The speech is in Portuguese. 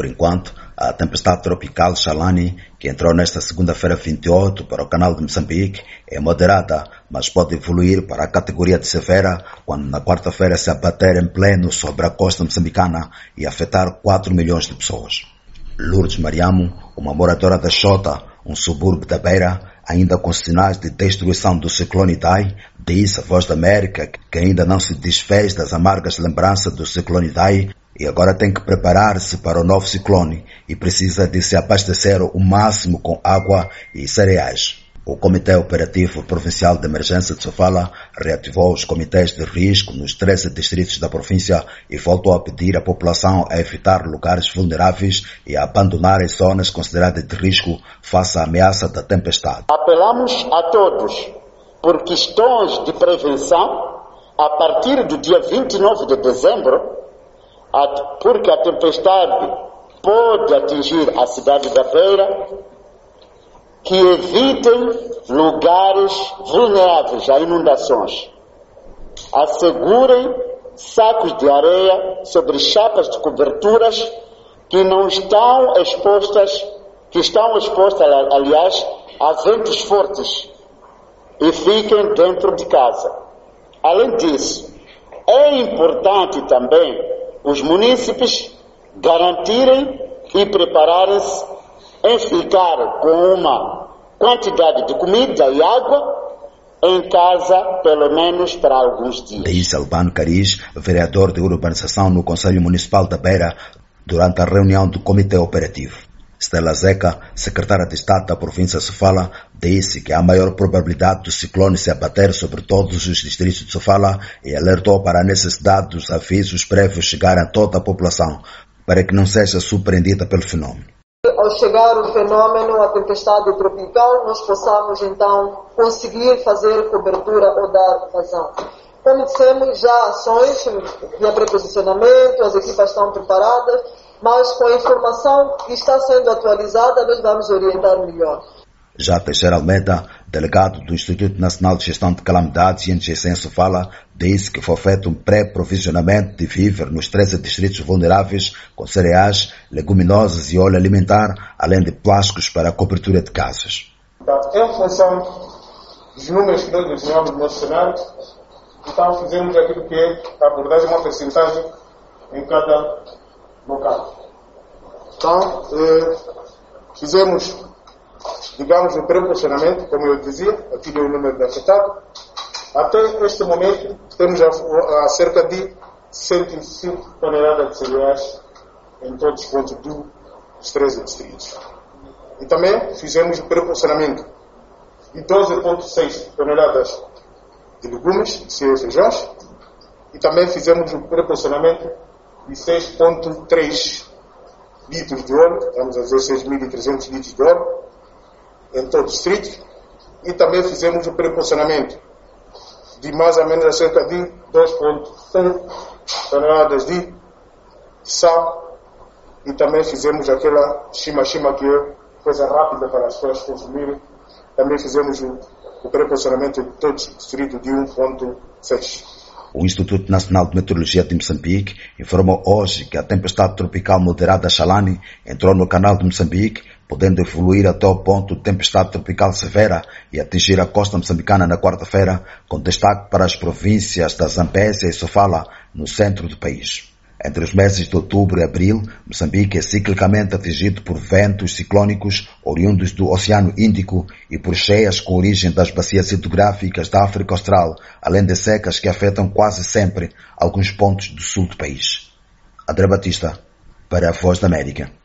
Por enquanto, a tempestade tropical Shalani, que entrou nesta segunda-feira 28 para o canal de Moçambique, é moderada, mas pode evoluir para a categoria de severa quando na quarta-feira se abater em pleno sobre a costa moçambicana e afetar 4 milhões de pessoas. Lourdes Mariamo, uma moradora da Xota, um subúrbio da Beira, ainda com sinais de destruição do ciclone Idai, disse a Voz da América que ainda não se desfez das amargas lembranças do ciclone Idai e agora tem que preparar-se para o novo ciclone e precisa de se abastecer o máximo com água e cereais. O Comitê Operativo Provincial de Emergência de Sofala reativou os comitês de risco nos 13 distritos da província e voltou a pedir à população a evitar lugares vulneráveis e a abandonar as zonas consideradas de risco face à ameaça da tempestade. Apelamos a todos por questões de prevenção a partir do dia 29 de dezembro porque a tempestade pode atingir a cidade da Beira, que evitem lugares vulneráveis a inundações. Assegurem sacos de areia sobre chapas de coberturas que não estão expostas, que estão expostas, aliás, a ventos fortes e fiquem dentro de casa. Além disso, é importante também os munícipes garantirem e prepararem-se em ficar com uma quantidade de comida e água em casa, pelo menos para alguns dias. Disse Albano Cariz, vereador de urbanização no Conselho Municipal da Beira, durante a reunião do Comitê Operativo. Stella Zeca, secretária de Estado da província de Sofala, disse que há maior probabilidade do ciclone se abater sobre todos os distritos de Sofala e alertou para a necessidade dos avisos prévios chegarem a toda a população para que não seja surpreendida pelo fenômeno. Ao chegar o fenômeno, a tempestade tropical, nós possamos então conseguir fazer cobertura ou dar vazão. Como dissemos, já ações de preposicionamento, as equipas estão preparadas, mas com a informação que está sendo atualizada, nós vamos orientar melhor. Já Teixeira Almeida, delegado do Instituto Nacional de Gestão de Calamidades e Engencenso fala, disse que foi feito um pré-provisionamento de víver nos 13 distritos vulneráveis com cereais, leguminosas e óleo alimentar, além de plásticos para a cobertura de casas. Em função dos números que nós desenhamos no nosso cenário, então fizemos aquilo que é a abordagem, uma percentagem em cada local. Então, eh, fizemos, digamos, o pré-posicionamento, como eu dizia, aqui deu o número de afetado. Até este momento, temos a, a cerca de 105 toneladas de cereais em todos os pontos dos 13 distritos. E também fizemos o pré-posicionamento de 12,6 toneladas de legumes, cereais e feijões, e também fizemos o pré-posicionamento e 6,3 litros de óleo, estamos a dizer 6.300 litros de óleo, em todo o distrito, e também fizemos o preposicionamento de mais ou menos cerca de 2,1 toneladas de sal, e também fizemos aquela chima-chima que é coisa rápida para as pessoas consumirem, também fizemos o, o preposicionamento de todo o distrito de 1,6. O Instituto Nacional de Meteorologia de Moçambique informou hoje que a tempestade tropical moderada Shalani entrou no canal de Moçambique, podendo evoluir até o ponto de tempestade tropical severa e atingir a costa moçambicana na quarta-feira, com destaque para as províncias da Zambésia e Sofala, no centro do país. Entre os meses de outubro e abril, Moçambique é ciclicamente atingido por ventos ciclônicos oriundos do Oceano Índico e por cheias com origem das bacias hidrográficas da África Austral, além de secas que afetam quase sempre alguns pontos do sul do país. André Batista, para a Voz da América.